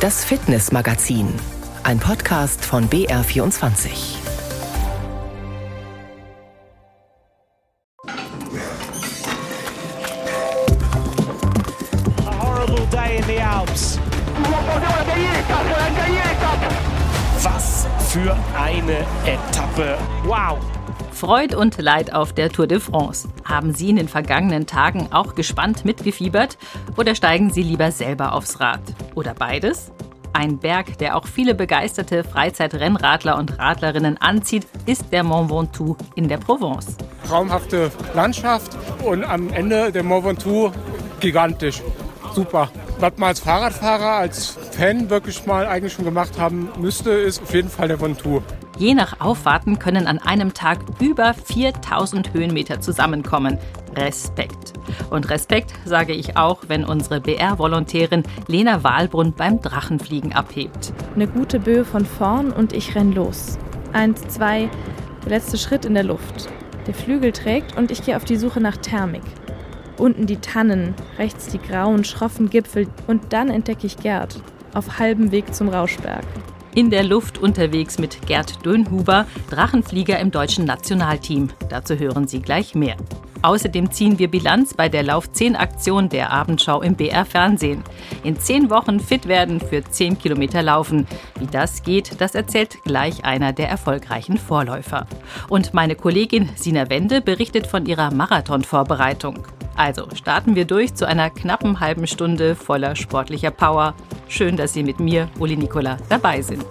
Das Fitnessmagazin, ein Podcast von BR24. Was für eine Etappe. Wow. Freud und Leid auf der Tour de France. Haben Sie in den vergangenen Tagen auch gespannt mitgefiebert oder steigen Sie lieber selber aufs Rad? Oder beides? Ein Berg, der auch viele begeisterte Freizeitrennradler und Radlerinnen anzieht, ist der Mont Ventoux in der Provence. Traumhafte Landschaft und am Ende der Mont Ventoux gigantisch. Super. Was man als Fahrradfahrer, als Fan wirklich mal eigentlich schon gemacht haben müsste, ist auf jeden Fall der Ventoux. Je nach Auffahrten können an einem Tag über 4000 Höhenmeter zusammenkommen. Respekt. Und Respekt sage ich auch, wenn unsere BR-Volontärin Lena Wahlbrunn beim Drachenfliegen abhebt. Eine gute Böe von vorn und ich renn los. Eins, zwei, der letzte Schritt in der Luft. Der Flügel trägt und ich gehe auf die Suche nach Thermik. Unten die Tannen, rechts die grauen, schroffen Gipfel und dann entdecke ich Gerd auf halbem Weg zum Rauschberg. In der Luft unterwegs mit Gerd Dönhuber, Drachenflieger im deutschen Nationalteam. Dazu hören Sie gleich mehr. Außerdem ziehen wir Bilanz bei der Lauf 10 Aktion der Abendschau im BR Fernsehen. In zehn Wochen fit werden für 10 Kilometer laufen. Wie das geht, das erzählt gleich einer der erfolgreichen Vorläufer. Und meine Kollegin Sina Wende berichtet von ihrer Marathonvorbereitung. Also starten wir durch zu einer knappen halben Stunde voller sportlicher Power. Schön, dass Sie mit mir, Uli Nicola, dabei sind.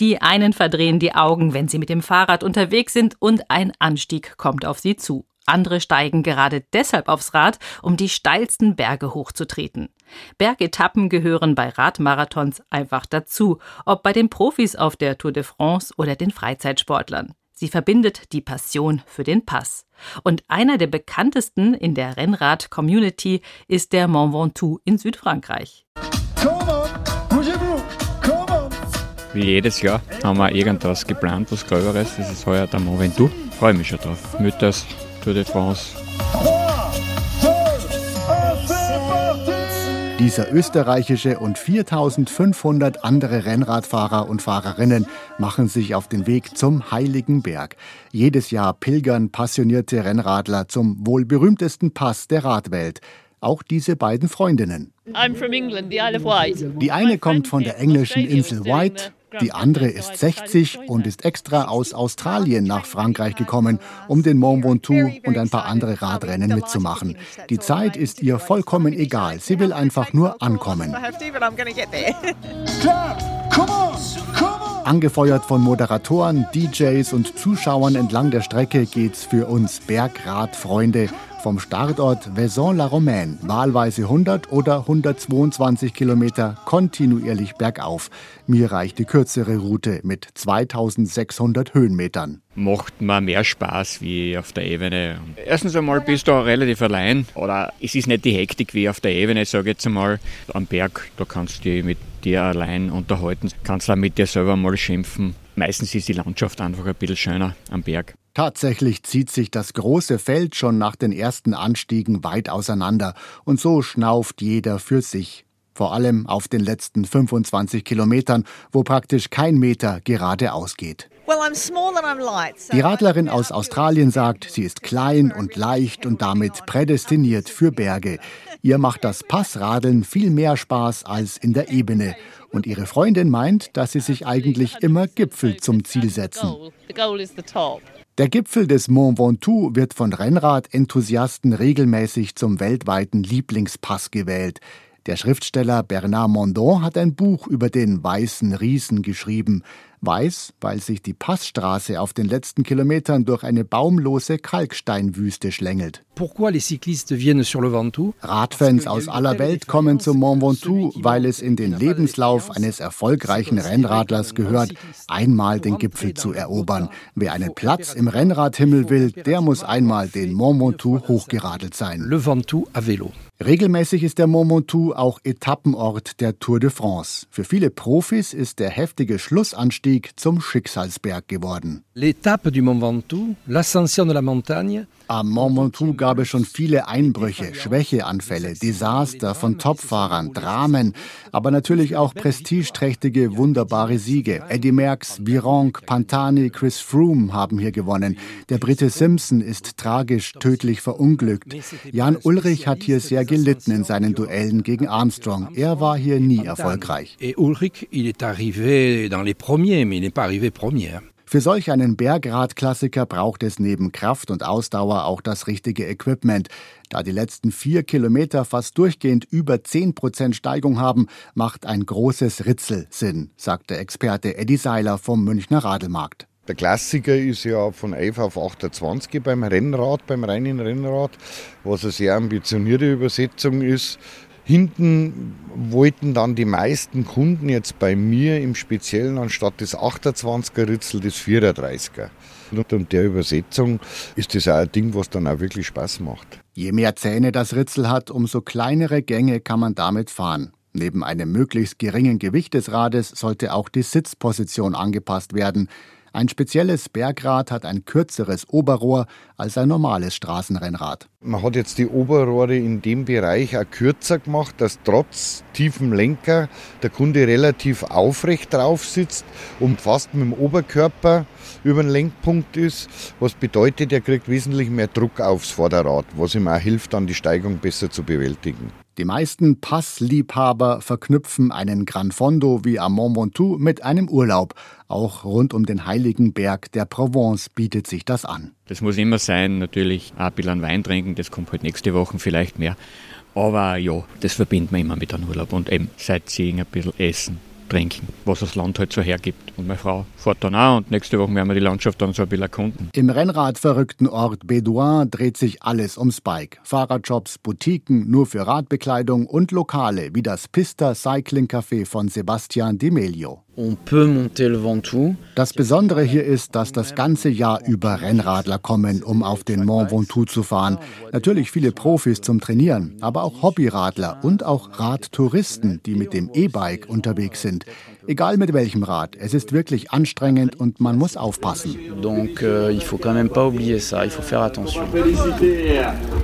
Die einen verdrehen die Augen, wenn sie mit dem Fahrrad unterwegs sind und ein Anstieg kommt auf sie zu. Andere steigen gerade deshalb aufs Rad, um die steilsten Berge hochzutreten. Bergetappen gehören bei Radmarathons einfach dazu, ob bei den Profis auf der Tour de France oder den Freizeitsportlern. Sie verbindet die Passion für den Pass. Und einer der bekanntesten in der Rennrad-Community ist der Mont Ventoux in Südfrankreich. Wie jedes Jahr haben wir irgendwas geplant, was Gröberes. Das ist heuer der Mont Ventoux. Freue mich schon drauf. Mythos, Tour de France. Dieser österreichische und 4500 andere Rennradfahrer und Fahrerinnen machen sich auf den Weg zum Heiligen Berg. Jedes Jahr pilgern passionierte Rennradler zum wohl berühmtesten Pass der Radwelt. Auch diese beiden Freundinnen. Die eine kommt von der englischen Insel White, die andere ist 60 und ist extra aus Australien nach Frankreich gekommen, um den Mont Ventoux und ein paar andere Radrennen mitzumachen. Die Zeit ist ihr vollkommen egal. Sie will einfach nur ankommen. Angefeuert von Moderatoren, DJs und Zuschauern entlang der Strecke geht's für uns Bergradfreunde vom Startort Vaison-la-Romaine, wahlweise 100 oder 122 Kilometer kontinuierlich bergauf. Mir reicht die kürzere Route mit 2600 Höhenmetern. Macht mir mehr Spaß wie auf der Ebene. Erstens einmal bist du relativ allein oder es ist nicht die Hektik wie auf der Ebene, sage ich jetzt einmal. Am Berg, da kannst du dich mit dir allein unterhalten, kannst auch mit dir selber mal schimpfen. Meistens ist die Landschaft einfach ein bisschen schöner am Berg. Tatsächlich zieht sich das große Feld schon nach den ersten Anstiegen weit auseinander und so schnauft jeder für sich. Vor allem auf den letzten 25 Kilometern, wo praktisch kein Meter geradeaus geht. Die Radlerin aus Australien sagt, sie ist klein und leicht und damit prädestiniert für Berge. Ihr macht das Passradeln viel mehr Spaß als in der Ebene. Und ihre Freundin meint, dass sie sich eigentlich immer Gipfel zum Ziel setzen. Der Gipfel des Mont Ventoux wird von Rennrad-Enthusiasten regelmäßig zum weltweiten Lieblingspass gewählt. Der Schriftsteller Bernard Mondon hat ein Buch über den weißen Riesen geschrieben. Weiß, weil sich die Passstraße auf den letzten Kilometern durch eine baumlose Kalksteinwüste schlängelt. Radfans aus aller Welt kommen zum Mont Ventoux, weil es in den Lebenslauf eines erfolgreichen Rennradlers gehört, einmal den Gipfel zu erobern. Wer einen Platz im Rennradhimmel will, der muss einmal den Mont Ventoux hochgeradelt sein. Le Ventoux à vélo. Regelmäßig ist der Mont Ventoux auch Etappenort der Tour de France. Für viele Profis ist der heftige Schlussanstieg zum Schicksalsberg geworden. L'étape du Mont Ventoux, l'ascension de la montagne, Am Mont Ventoux gab es schon viele Einbrüche, Schwächeanfälle, Desaster von Topfahrern, Dramen, aber natürlich auch prestigeträchtige, wunderbare Siege. Eddie Merckx, Vironk, Pantani, Chris Froome haben hier gewonnen. Der Brite Simpson ist tragisch tödlich verunglückt. Jan Ulrich hat hier sehr gelitten in seinen Duellen gegen Armstrong. Er war hier nie erfolgreich. Ulrich, il est arrivé dans les premiers, mais il n'est pas arrivé premier. Für solch einen Bergradklassiker braucht es neben Kraft und Ausdauer auch das richtige Equipment. Da die letzten vier Kilometer fast durchgehend über 10 Prozent Steigung haben, macht ein großes Ritzel Sinn, sagt der Experte Eddie Seiler vom Münchner Radlmarkt. Der Klassiker ist ja von 11 auf 28 beim Rennrad, beim reinen Rennrad, was eine sehr ambitionierte Übersetzung ist. Hinten wollten dann die meisten Kunden jetzt bei mir im Speziellen anstatt des 28er Ritzel das 34er. Und der Übersetzung ist das auch ein Ding, was dann auch wirklich Spaß macht. Je mehr Zähne das Ritzel hat, umso kleinere Gänge kann man damit fahren. Neben einem möglichst geringen Gewicht des Rades sollte auch die Sitzposition angepasst werden. Ein spezielles Bergrad hat ein kürzeres Oberrohr als ein normales Straßenrennrad. Man hat jetzt die Oberrohre in dem Bereich auch kürzer gemacht, dass trotz tiefem Lenker der Kunde relativ aufrecht drauf sitzt und fast mit dem Oberkörper über den Lenkpunkt ist, was bedeutet, er kriegt wesentlich mehr Druck aufs Vorderrad, was ihm auch hilft, dann die Steigung besser zu bewältigen. Die meisten Passliebhaber verknüpfen einen Gran Fondo wie am Mont Ventoux mit einem Urlaub. Auch rund um den heiligen Berg der Provence bietet sich das an. Das muss immer sein, natürlich ein bisschen Wein trinken, das kommt halt nächste Woche vielleicht mehr. Aber ja, das verbindet man immer mit einem Urlaub und eben Sightseeing, ein bisschen Essen trinken, was das Land halt so hergibt. Und meine Frau fährt dann auch und nächste Woche werden wir die Landschaft dann so ein bisschen erkunden. Im Rennradverrückten Ort Bédouin dreht sich alles ums Bike. Fahrradjobs, Boutiquen nur für Radbekleidung und Lokale wie das Pista Cycling Café von Sebastian Di Meglio. Das Besondere hier ist, dass das ganze Jahr über Rennradler kommen, um auf den Mont Ventoux zu fahren. Natürlich viele Profis zum Trainieren, aber auch Hobbyradler und auch Radtouristen, die mit dem E-Bike unterwegs sind. Egal mit welchem Rad, es ist wirklich anstrengend und man muss aufpassen. Euh,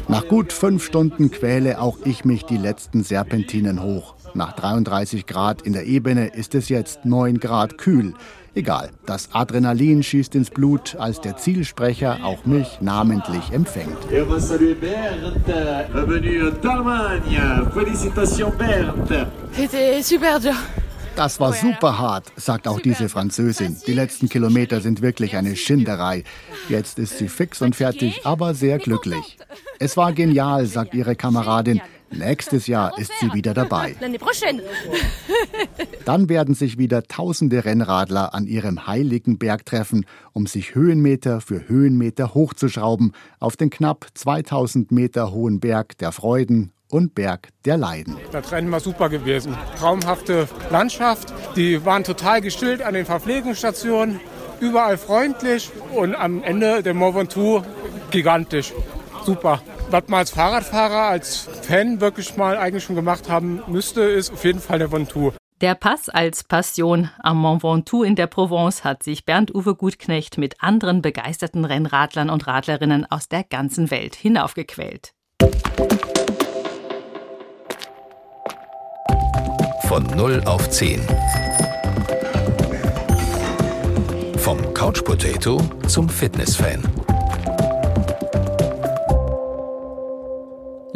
Nach gut fünf Stunden quäle auch ich mich die letzten Serpentinen hoch. Nach 33 Grad in der Ebene ist es jetzt 9 Grad kühl. Egal, das Adrenalin schießt ins Blut, als der Zielsprecher auch mich namentlich empfängt. Das war super hart, sagt auch diese Französin. Die letzten Kilometer sind wirklich eine Schinderei. Jetzt ist sie fix und fertig, aber sehr glücklich. Es war genial, sagt ihre Kameradin. Nächstes Jahr ist sie wieder dabei. Dann werden sich wieder tausende Rennradler an ihrem heiligen Berg treffen, um sich Höhenmeter für Höhenmeter hochzuschrauben auf den knapp 2000 Meter hohen Berg der Freuden und Berg der Leiden. Das Rennen war super gewesen. Traumhafte Landschaft. Die waren total gestillt an den Verpflegungsstationen. Überall freundlich und am Ende der Mont Ventoux gigantisch. Super was man als Fahrradfahrer, als Fan wirklich mal eigentlich schon gemacht haben müsste, ist auf jeden Fall der Ventoux. Der Pass als Passion am Mont Ventoux in der Provence hat sich Bernd-Uwe Gutknecht mit anderen begeisterten Rennradlern und Radlerinnen aus der ganzen Welt hinaufgequält. Von 0 auf 10. Vom Couch Potato zum Fitness-Fan.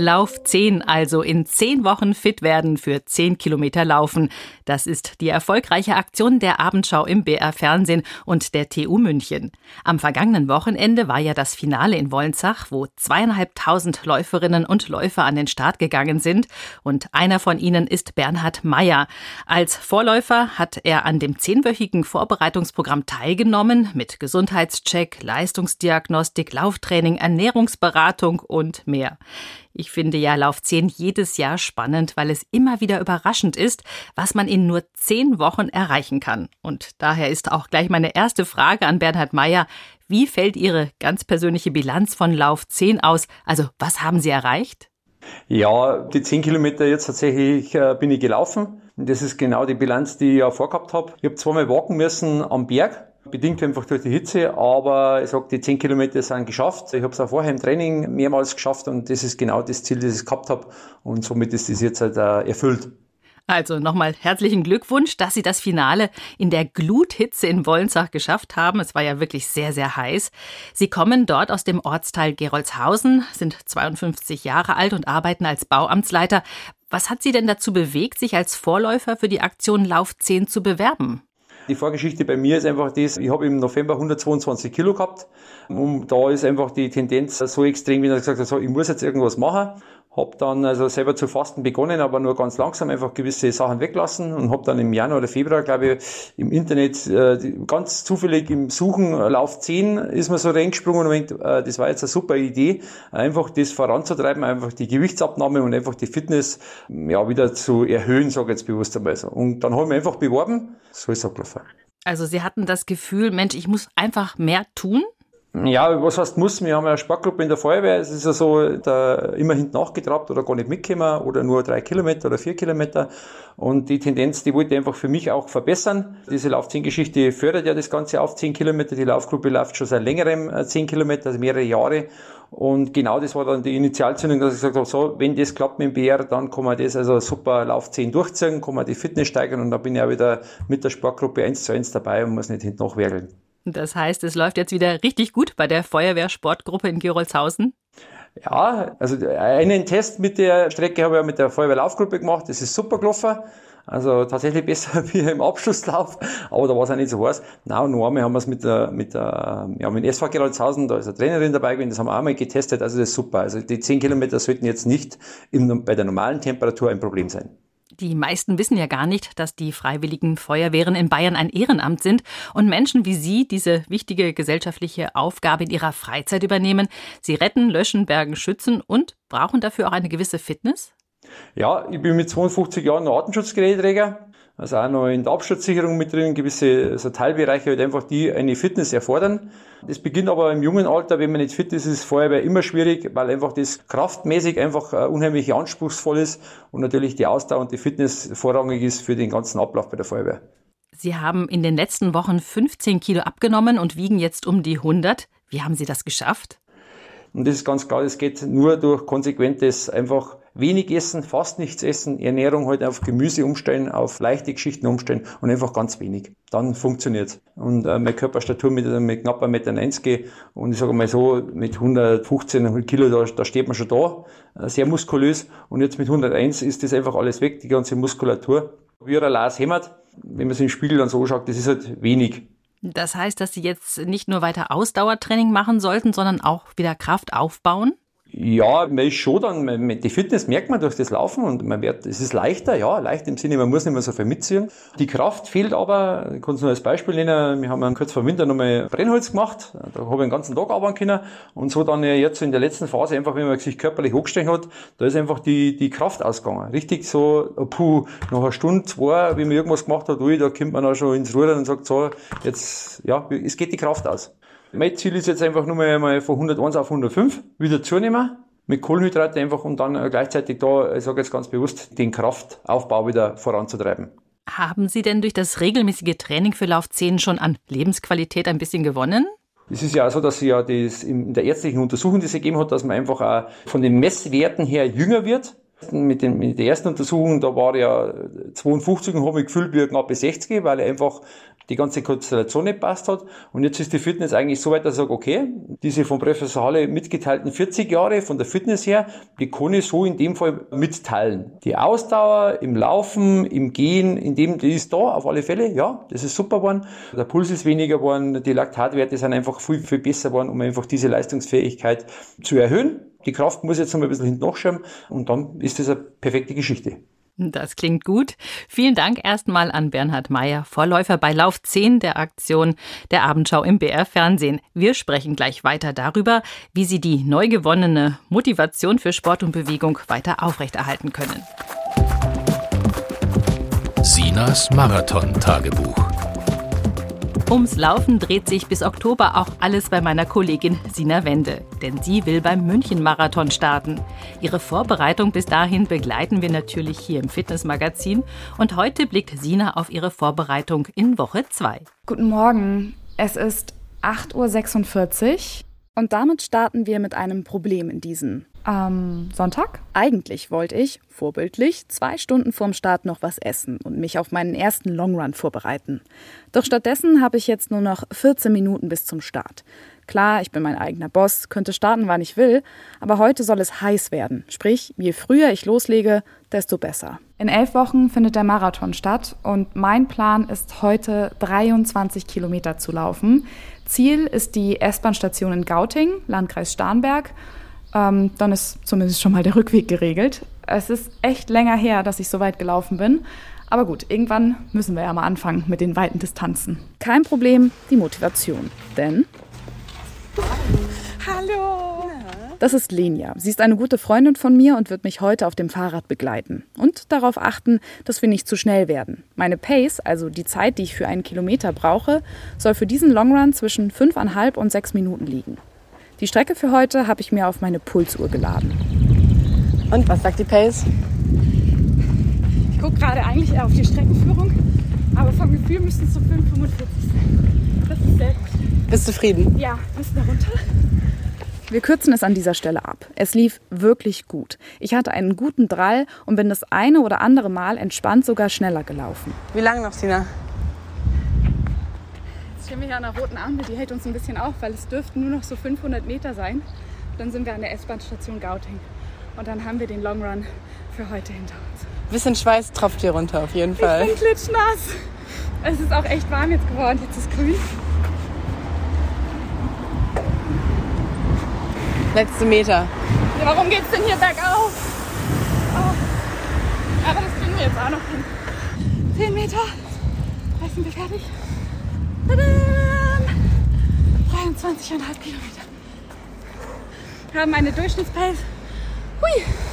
Lauf 10, also in 10 Wochen fit werden für 10 Kilometer Laufen. Das ist die erfolgreiche Aktion der Abendschau im BR Fernsehen und der TU München. Am vergangenen Wochenende war ja das Finale in Wolnzach, wo zweieinhalbtausend Läuferinnen und Läufer an den Start gegangen sind. Und einer von ihnen ist Bernhard Meyer. Als Vorläufer hat er an dem zehnwöchigen Vorbereitungsprogramm teilgenommen mit Gesundheitscheck, Leistungsdiagnostik, Lauftraining, Ernährungsberatung und mehr. Ich finde ja Lauf 10 jedes Jahr spannend, weil es immer wieder überraschend ist, was man in nur zehn Wochen erreichen kann. Und daher ist auch gleich meine erste Frage an Bernhard Meyer. Wie fällt Ihre ganz persönliche Bilanz von Lauf 10 aus? Also, was haben Sie erreicht? Ja, die 10 Kilometer jetzt tatsächlich äh, bin ich gelaufen. Das ist genau die Bilanz, die ich ja vorgehabt habe. Ich habe zweimal walken müssen am Berg bedingt einfach durch die Hitze, aber ich sage, die 10 Kilometer sind geschafft. Ich habe es auch vorher im Training mehrmals geschafft und das ist genau das Ziel, das ich gehabt habe und somit ist das jetzt halt erfüllt. Also nochmal herzlichen Glückwunsch, dass Sie das Finale in der Gluthitze in Wollensach geschafft haben. Es war ja wirklich sehr, sehr heiß. Sie kommen dort aus dem Ortsteil Gerolzhausen, sind 52 Jahre alt und arbeiten als Bauamtsleiter. Was hat Sie denn dazu bewegt, sich als Vorläufer für die Aktion Lauf 10 zu bewerben? Die Vorgeschichte bei mir ist einfach das, ich habe im November 122 Kilo gehabt und da ist einfach die Tendenz so extrem, wie er gesagt so, ich muss jetzt irgendwas machen habe dann also selber zu fasten begonnen, aber nur ganz langsam einfach gewisse Sachen weglassen und habe dann im Januar oder Februar, glaube ich, im Internet äh, ganz zufällig im Suchen äh, Lauf 10 ist mir so reingesprungen und denkt, äh, das war jetzt eine super Idee, einfach das voranzutreiben, einfach die Gewichtsabnahme und einfach die Fitness ja wieder zu erhöhen, sage ich jetzt bewusst einmal so. Und dann habe ich mich einfach beworben, so ist es abgelaufen. Also Sie hatten das Gefühl, Mensch, ich muss einfach mehr tun? Ja, was heißt muss? Wir haben ja eine Sportgruppe in der Feuerwehr. Es ist ja so, da immer hinten nachgetrabt oder gar nicht mitgekommen oder nur drei Kilometer oder vier Kilometer. Und die Tendenz, die wollte ich einfach für mich auch verbessern. Diese Laufzehn-Geschichte fördert ja das Ganze auf zehn Kilometer. Die Laufgruppe läuft schon seit längerem äh, zehn Kilometer, also mehrere Jahre. Und genau das war dann die Initialzündung, dass ich gesagt habe, so, wenn das klappt mit dem BR, dann kann man das also super Lauf 10 durchziehen, kann man die Fitness steigern und da bin ich auch wieder mit der Sportgruppe eins zu eins dabei und muss nicht hinten nachwerkeln. Das heißt, es läuft jetzt wieder richtig gut bei der Feuerwehrsportgruppe in Gerolzhausen? Ja, also einen Test mit der Strecke habe ich ja mit der Feuerwehrlaufgruppe gemacht. Das ist super gelaufen. Also tatsächlich besser wie im Abschlusslauf, aber da war es auch nicht so heiß. Und noch einmal haben wir es mit der, mit der, ja, mit SV Gerolzhausen, da ist eine Trainerin dabei gewesen, das haben wir auch mal getestet, also das ist super. Also die 10 Kilometer sollten jetzt nicht im, bei der normalen Temperatur ein Problem sein. Die meisten wissen ja gar nicht, dass die Freiwilligen Feuerwehren in Bayern ein Ehrenamt sind und Menschen wie Sie diese wichtige gesellschaftliche Aufgabe in ihrer Freizeit übernehmen. Sie retten, löschen, bergen, schützen und brauchen dafür auch eine gewisse Fitness? Ja, ich bin mit 52 Jahren Artenschutzgeräteträger also auch noch in der Absturzsicherung mit drin, gewisse also Teilbereiche halt einfach, die eine Fitness erfordern. Das beginnt aber im jungen Alter, wenn man nicht fit ist, ist es Feuerwehr immer schwierig, weil einfach das kraftmäßig einfach äh, unheimlich anspruchsvoll ist und natürlich die Ausdauer und die Fitness vorrangig ist für den ganzen Ablauf bei der Feuerwehr. Sie haben in den letzten Wochen 15 Kilo abgenommen und wiegen jetzt um die 100. Wie haben Sie das geschafft? Und das ist ganz klar, das geht nur durch konsequentes einfach wenig essen, fast nichts essen, Ernährung halt auf Gemüse umstellen, auf leichte Geschichten umstellen und einfach ganz wenig. Dann funktioniert Und äh, meine Körperstatur mit, mit knapp 1,90 Meter und ich sage mal so, mit 115 Kilo, da, da steht man schon da, äh, sehr muskulös. Und jetzt mit 101 ist das einfach alles weg, die ganze Muskulatur. Wie ein Lars hämmert, wenn man sich im Spiegel dann so schaut, das ist halt wenig. Das heißt, dass Sie jetzt nicht nur weiter Ausdauertraining machen sollten, sondern auch wieder Kraft aufbauen? Ja, man ist schon dann, die Fitness merkt man durch das Laufen und man wird, es ist leichter, ja, leicht im Sinne, man muss nicht mehr so viel mitziehen. Die Kraft fehlt aber, ich kann es nur als Beispiel nennen, wir haben kurz vor Winter nochmal Brennholz gemacht, da habe ich den ganzen Tag arbeiten können und so dann jetzt in der letzten Phase einfach, wenn man sich körperlich hochgestellt hat, da ist einfach die, die Kraft ausgegangen. Richtig so, puh, nach einer Stunde, zwei, wie man irgendwas gemacht hat, ui, da kommt man auch schon ins Rudern und sagt so, jetzt, ja, es geht die Kraft aus. Mein Ziel ist jetzt einfach nur mal von 101 auf 105 wieder zunehmen mit Kohlenhydrate einfach und dann äh, gleichzeitig da, ich sage jetzt ganz bewusst, den Kraftaufbau wieder voranzutreiben. Haben Sie denn durch das regelmäßige Training für Lauf 10 schon an Lebensqualität ein bisschen gewonnen? Es ist ja auch so, dass sie ja das in der ärztlichen Untersuchung, die es gegeben hat, dass man einfach auch von den Messwerten her jünger wird. Mit, den, mit der ersten Untersuchung, da war ja 52 und habe ich gefühlt wie knapp 60, weil ich einfach die ganze Konstellation nicht passt hat. Und jetzt ist die Fitness eigentlich so weit, dass ich sage, okay, diese von Professor Halle mitgeteilten 40 Jahre von der Fitness her, die kann ich so in dem Fall mitteilen. Die Ausdauer im Laufen, im Gehen, in dem, die ist da auf alle Fälle, ja, das ist super geworden. Der Puls ist weniger geworden, die Laktatwerte sind einfach viel, viel besser geworden, um einfach diese Leistungsfähigkeit zu erhöhen. Die Kraft muss jetzt noch ein bisschen hinten nachschauen und dann ist das eine perfekte Geschichte. Das klingt gut. Vielen Dank erstmal an Bernhard Meyer, Vorläufer bei Lauf 10 der Aktion der Abendschau im BR Fernsehen. Wir sprechen gleich weiter darüber, wie Sie die neu gewonnene Motivation für Sport und Bewegung weiter aufrechterhalten können. Sinas Marathon-Tagebuch. Ums Laufen dreht sich bis Oktober auch alles bei meiner Kollegin Sina Wende, denn sie will beim München-Marathon starten. Ihre Vorbereitung bis dahin begleiten wir natürlich hier im Fitnessmagazin und heute blickt Sina auf ihre Vorbereitung in Woche 2. Guten Morgen. Es ist 8.46 Uhr und damit starten wir mit einem Problem in diesen am Sonntag? Eigentlich wollte ich, vorbildlich, zwei Stunden vorm Start noch was essen und mich auf meinen ersten Longrun vorbereiten. Doch stattdessen habe ich jetzt nur noch 14 Minuten bis zum Start. Klar, ich bin mein eigener Boss, könnte starten, wann ich will, aber heute soll es heiß werden. Sprich, je früher ich loslege, desto besser. In elf Wochen findet der Marathon statt und mein Plan ist heute 23 Kilometer zu laufen. Ziel ist die S-Bahn-Station in Gauting, Landkreis Starnberg. Ähm, dann ist zumindest schon mal der Rückweg geregelt. Es ist echt länger her, dass ich so weit gelaufen bin. Aber gut, irgendwann müssen wir ja mal anfangen mit den weiten Distanzen. Kein Problem, die Motivation. Denn. Hallo! Das ist Lenia. Sie ist eine gute Freundin von mir und wird mich heute auf dem Fahrrad begleiten. Und darauf achten, dass wir nicht zu schnell werden. Meine Pace, also die Zeit, die ich für einen Kilometer brauche, soll für diesen Longrun zwischen 5,5 und 6 Minuten liegen. Die Strecke für heute habe ich mir auf meine Pulsuhr geladen. Und was sagt die Pace? Ich gucke gerade eigentlich eher auf die Streckenführung, aber vom Gefühl müssten es so 5,45 sein. Das ist sehr gut. Bist du zufrieden? Ja, bist du runter? Wir kürzen es an dieser Stelle ab. Es lief wirklich gut. Ich hatte einen guten Drall und bin das eine oder andere Mal entspannt sogar schneller gelaufen. Wie lange noch, Sina? Jetzt stehen wir hier an der roten Ampel, die hält uns ein bisschen auf, weil es dürften nur noch so 500 Meter sein. Dann sind wir an der S-Bahn-Station Gauting. Und dann haben wir den Long Run für heute hinter uns. Ein bisschen Schweiß tropft hier runter, auf jeden Fall. Ich bin klitschnass. Es ist auch echt warm jetzt geworden. Jetzt ist grün. Letzte Meter. Ja, warum geht's denn hier bergauf? Oh. Aber das kriegen wir jetzt auch noch hin. 10 Meter. Gleich sind wir fertig. Tadam! 23,5 Kilometer. Wir haben eine Durchschnittspace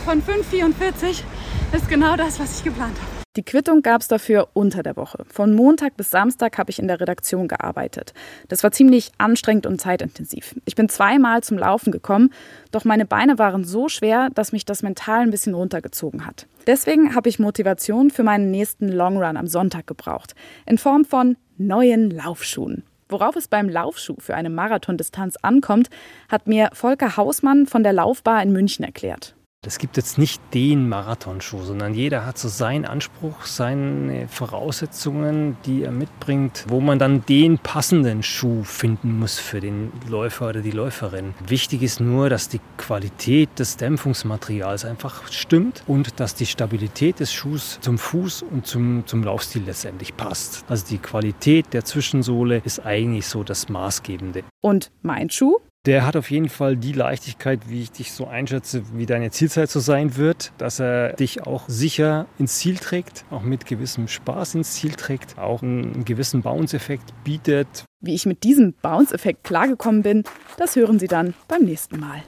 von 5,44. Das ist genau das, was ich geplant habe. Die Quittung gab es dafür unter der Woche. Von Montag bis Samstag habe ich in der Redaktion gearbeitet. Das war ziemlich anstrengend und zeitintensiv. Ich bin zweimal zum Laufen gekommen, doch meine Beine waren so schwer, dass mich das mental ein bisschen runtergezogen hat. Deswegen habe ich Motivation für meinen nächsten Longrun am Sonntag gebraucht. In Form von neuen Laufschuhen. Worauf es beim Laufschuh für eine Marathondistanz ankommt, hat mir Volker Hausmann von der Laufbar in München erklärt. Es gibt jetzt nicht den Marathonschuh, sondern jeder hat so seinen Anspruch, seine Voraussetzungen, die er mitbringt, wo man dann den passenden Schuh finden muss für den Läufer oder die Läuferin. Wichtig ist nur, dass die Qualität des Dämpfungsmaterials einfach stimmt und dass die Stabilität des Schuhs zum Fuß und zum, zum Laufstil letztendlich passt. Also die Qualität der Zwischensohle ist eigentlich so das Maßgebende. Und mein Schuh? Der hat auf jeden Fall die Leichtigkeit, wie ich dich so einschätze, wie deine Zielzeit so sein wird, dass er dich auch sicher ins Ziel trägt, auch mit gewissem Spaß ins Ziel trägt, auch einen gewissen Bounce-Effekt bietet. Wie ich mit diesem Bounce-Effekt klargekommen bin, das hören Sie dann beim nächsten Mal.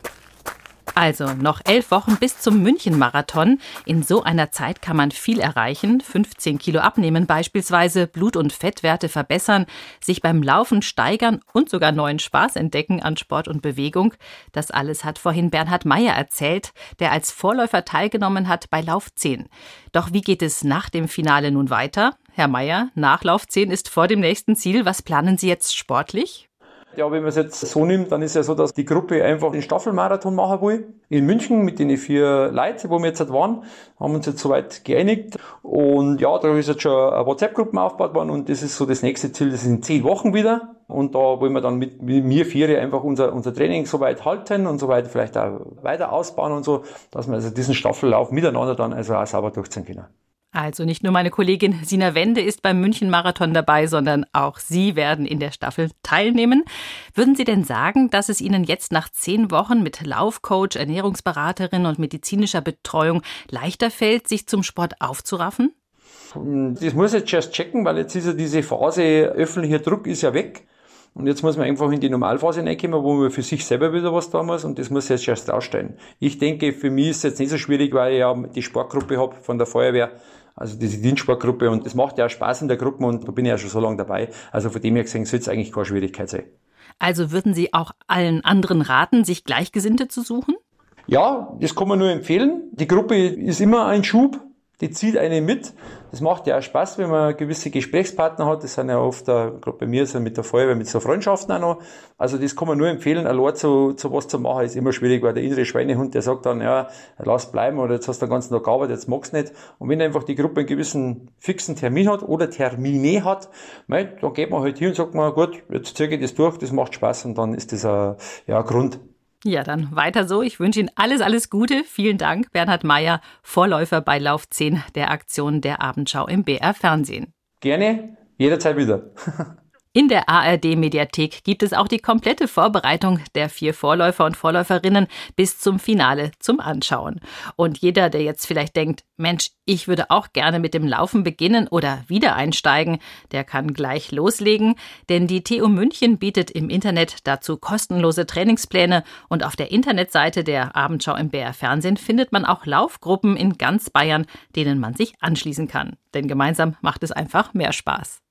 Also noch elf Wochen bis zum München-Marathon. In so einer Zeit kann man viel erreichen. 15 Kilo abnehmen beispielsweise, Blut- und Fettwerte verbessern, sich beim Laufen steigern und sogar neuen Spaß entdecken an Sport und Bewegung. Das alles hat vorhin Bernhard Meyer erzählt, der als Vorläufer teilgenommen hat bei Lauf 10. Doch wie geht es nach dem Finale nun weiter? Herr Meyer, Nachlauf 10 ist vor dem nächsten Ziel. Was planen Sie jetzt sportlich? Ja, wenn man es jetzt so nimmt, dann ist ja so, dass die Gruppe einfach den Staffelmarathon machen will. In München mit den vier Leuten, wo wir jetzt halt waren, haben uns jetzt soweit geeinigt. Und ja, da ist jetzt schon eine WhatsApp-Gruppe aufgebaut worden und das ist so das nächste Ziel, das ist in zehn Wochen wieder. Und da wollen wir dann mit, mir vier einfach unser, unser Training so weit halten und so weit vielleicht auch weiter ausbauen und so, dass wir also diesen Staffellauf miteinander dann also auch sauber durchziehen können. Also nicht nur meine Kollegin Sina Wende ist beim München-Marathon dabei, sondern auch Sie werden in der Staffel teilnehmen. Würden Sie denn sagen, dass es Ihnen jetzt nach zehn Wochen mit Laufcoach, Ernährungsberaterin und medizinischer Betreuung leichter fällt, sich zum Sport aufzuraffen? Das muss ich jetzt erst checken, weil jetzt ist ja diese Phase öffentlicher Druck ist ja weg. Und jetzt muss man einfach in die Normalphase reinkommen, wo man für sich selber wieder was da muss und das muss jetzt erst rausstellen. Ich denke, für mich ist es jetzt nicht so schwierig, weil ich ja die Sportgruppe habe von der Feuerwehr, also diese Dienstsportgruppe und es macht ja auch Spaß in der Gruppe und da bin ich ja schon so lange dabei. Also von dem her gesehen soll es eigentlich keine Schwierigkeit sein. Also würden Sie auch allen anderen raten, sich Gleichgesinnte zu suchen? Ja, das kann man nur empfehlen. Die Gruppe ist immer ein Schub. Die zieht einen mit. Das macht ja auch Spaß, wenn man gewisse Gesprächspartner hat. Das sind ja oft, gerade bei mir, so mit der Feuerwehr, mit so Freundschaften auch noch. Also das kann man nur empfehlen. Allein zu, zu was zu machen ist immer schwierig, weil der innere Schweinehund, der sagt dann, ja, lass bleiben oder jetzt hast du den ganzen Tag gearbeitet, jetzt magst du nicht. Und wenn einfach die Gruppe einen gewissen fixen Termin hat oder Termine hat, dann geht man halt hier und sagt man, gut, jetzt ziehe ich das durch, das macht Spaß und dann ist das ein, ja, Grund. Ja, dann weiter so. Ich wünsche Ihnen alles, alles Gute. Vielen Dank, Bernhard Meyer, Vorläufer bei Lauf 10 der Aktion der Abendschau im BR Fernsehen. Gerne, jederzeit wieder. In der ARD-Mediathek gibt es auch die komplette Vorbereitung der vier Vorläufer und Vorläuferinnen bis zum Finale zum Anschauen. Und jeder, der jetzt vielleicht denkt, Mensch, ich würde auch gerne mit dem Laufen beginnen oder wieder einsteigen, der kann gleich loslegen, denn die TU München bietet im Internet dazu kostenlose Trainingspläne und auf der Internetseite der Abendschau im BR Fernsehen findet man auch Laufgruppen in ganz Bayern, denen man sich anschließen kann. Denn gemeinsam macht es einfach mehr Spaß.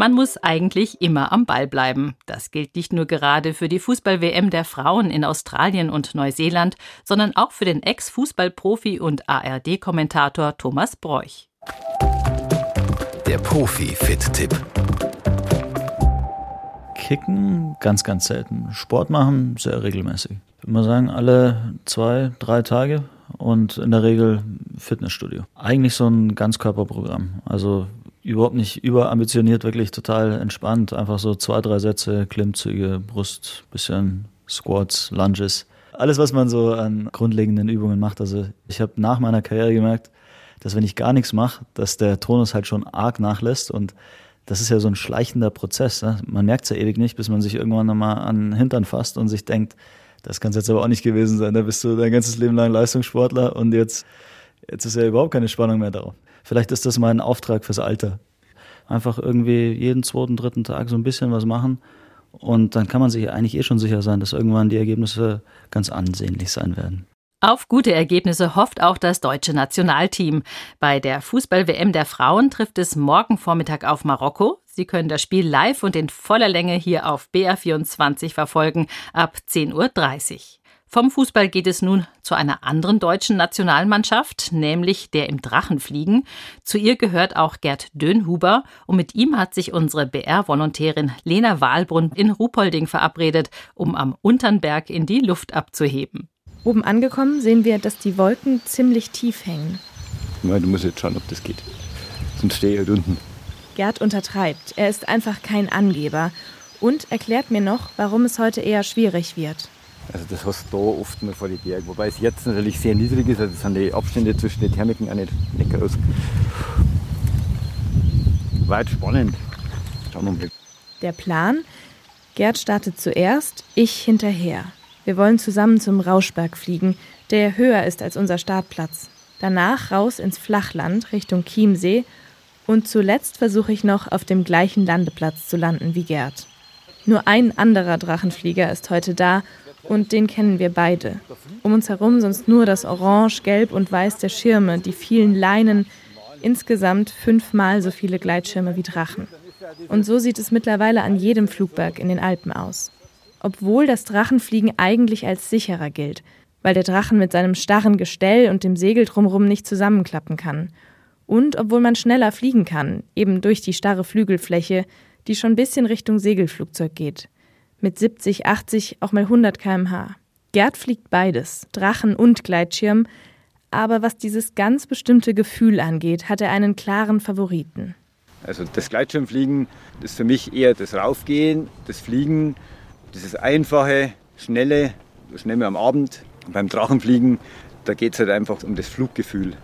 Man muss eigentlich immer am Ball bleiben. Das gilt nicht nur gerade für die Fußball-WM der Frauen in Australien und Neuseeland, sondern auch für den Ex-Fußballprofi und ARD-Kommentator Thomas Broich. Der Profi-Fit-Tipp. Kicken ganz, ganz selten. Sport machen sehr regelmäßig. Ich würde mal sagen, alle zwei, drei Tage und in der Regel Fitnessstudio. Eigentlich so ein Ganzkörperprogramm. Also überhaupt nicht überambitioniert, wirklich total entspannt. Einfach so zwei, drei Sätze, Klimmzüge, Brust, bisschen Squats, Lunges. Alles, was man so an grundlegenden Übungen macht. Also ich habe nach meiner Karriere gemerkt, dass wenn ich gar nichts mache, dass der Tonus halt schon arg nachlässt und das ist ja so ein schleichender Prozess. Ne? Man merkt es ja ewig nicht, bis man sich irgendwann nochmal an den Hintern fasst und sich denkt, das kann es jetzt aber auch nicht gewesen sein. Da bist du dein ganzes Leben lang Leistungssportler und jetzt, jetzt ist ja überhaupt keine Spannung mehr darauf. Vielleicht ist das mein Auftrag fürs Alter. Einfach irgendwie jeden zweiten, dritten Tag so ein bisschen was machen. Und dann kann man sich eigentlich eh schon sicher sein, dass irgendwann die Ergebnisse ganz ansehnlich sein werden. Auf gute Ergebnisse hofft auch das deutsche Nationalteam. Bei der Fußball-WM der Frauen trifft es morgen Vormittag auf Marokko. Sie können das Spiel live und in voller Länge hier auf BR24 verfolgen ab 10.30 Uhr. Vom Fußball geht es nun zu einer anderen deutschen Nationalmannschaft, nämlich der im Drachenfliegen. Zu ihr gehört auch Gerd Dönhuber und mit ihm hat sich unsere BR-Volontärin Lena Wahlbrunn in Ruhpolding verabredet, um am Unternberg in die Luft abzuheben. Oben angekommen sehen wir, dass die Wolken ziemlich tief hängen. Ja, du musst jetzt schauen, ob das geht. Sonst stehe ich halt unten. Gerd untertreibt. Er ist einfach kein Angeber und erklärt mir noch, warum es heute eher schwierig wird. Also das hast du da oft mal vor die Berge, wobei es jetzt natürlich sehr niedrig ist, also sind die Abstände zwischen den Thermiken auch nicht, nicht groß. Weit spannend. Schauen wir mal. Der Plan? Gerd startet zuerst, ich hinterher. Wir wollen zusammen zum Rauschberg fliegen, der höher ist als unser Startplatz. Danach raus ins Flachland Richtung Chiemsee und zuletzt versuche ich noch auf dem gleichen Landeplatz zu landen wie Gerd. Nur ein anderer Drachenflieger ist heute da und den kennen wir beide. Um uns herum sonst nur das Orange, Gelb und Weiß der Schirme, die vielen Leinen, insgesamt fünfmal so viele Gleitschirme wie Drachen. Und so sieht es mittlerweile an jedem Flugberg in den Alpen aus. Obwohl das Drachenfliegen eigentlich als sicherer gilt, weil der Drachen mit seinem starren Gestell und dem Segel drumherum nicht zusammenklappen kann. Und obwohl man schneller fliegen kann, eben durch die starre Flügelfläche, die schon ein bisschen Richtung Segelflugzeug geht mit 70, 80, auch mal 100 km/h. Gerd fliegt beides, Drachen und Gleitschirm, aber was dieses ganz bestimmte Gefühl angeht, hat er einen klaren Favoriten. Also das Gleitschirmfliegen ist für mich eher das Raufgehen, das Fliegen, dieses einfache, schnelle, schnell mehr am Abend. Und beim Drachenfliegen, da geht es halt einfach um das Fluggefühl,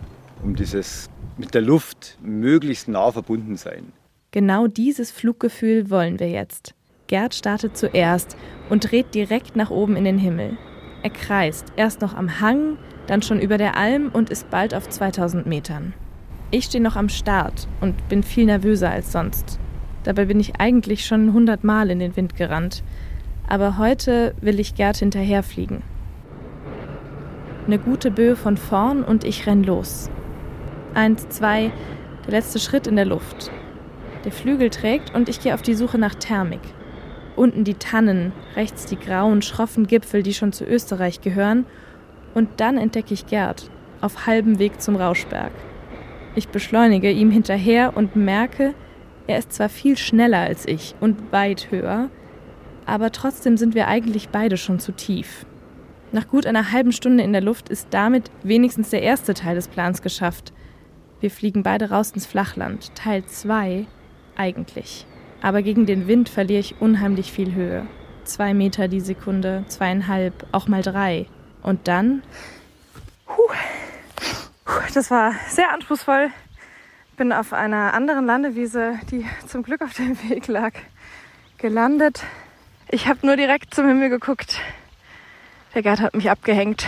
um dieses mit der Luft möglichst nah verbunden sein. Genau dieses Fluggefühl wollen wir jetzt. Gerd startet zuerst und dreht direkt nach oben in den Himmel. Er kreist, erst noch am Hang, dann schon über der Alm und ist bald auf 2000 Metern. Ich stehe noch am Start und bin viel nervöser als sonst. Dabei bin ich eigentlich schon 100 Mal in den Wind gerannt. Aber heute will ich Gerd hinterherfliegen. Eine gute Böe von vorn und ich renn los. Eins, zwei, der letzte Schritt in der Luft. Der Flügel trägt und ich gehe auf die Suche nach Thermik. Unten die Tannen, rechts die grauen, schroffen Gipfel, die schon zu Österreich gehören. Und dann entdecke ich Gerd. auf halbem Weg zum Rauschberg. Ich beschleunige ihm hinterher und merke, er ist zwar viel schneller als ich und weit höher, aber trotzdem sind wir eigentlich beide schon zu tief. Nach gut einer halben Stunde in der Luft ist damit wenigstens der erste Teil des Plans geschafft. Wir fliegen beide raus ins Flachland. Teil 2 eigentlich. Aber gegen den Wind verliere ich unheimlich viel Höhe. Zwei Meter die Sekunde, zweieinhalb, auch mal drei. Und dann. Das war sehr anspruchsvoll. Bin auf einer anderen Landewiese, die zum Glück auf dem Weg lag, gelandet. Ich habe nur direkt zum Himmel geguckt. Der Gerd hat mich abgehängt.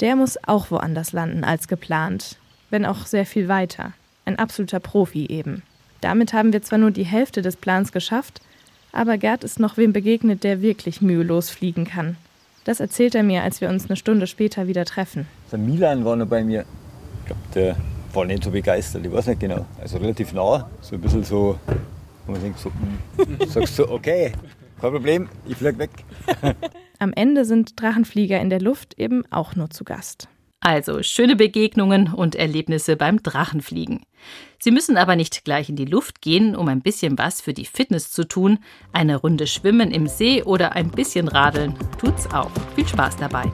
Der muss auch woanders landen als geplant, wenn auch sehr viel weiter. Ein absoluter Profi eben. Damit haben wir zwar nur die Hälfte des Plans geschafft, aber Gerd ist noch wem begegnet, der wirklich mühelos fliegen kann. Das erzählt er mir, als wir uns eine Stunde später wieder treffen. Der Milan war noch bei mir. Ich glaube, der war nicht so begeistert, ich weiß nicht genau. Also relativ nah, so ein bisschen so, wo man denkt so, hm, sagst du, okay, kein Problem, ich flieg weg. Am Ende sind Drachenflieger in der Luft eben auch nur zu Gast. Also schöne Begegnungen und Erlebnisse beim Drachenfliegen. Sie müssen aber nicht gleich in die Luft gehen, um ein bisschen was für die Fitness zu tun. Eine Runde schwimmen im See oder ein bisschen radeln tut's auch. Viel Spaß dabei.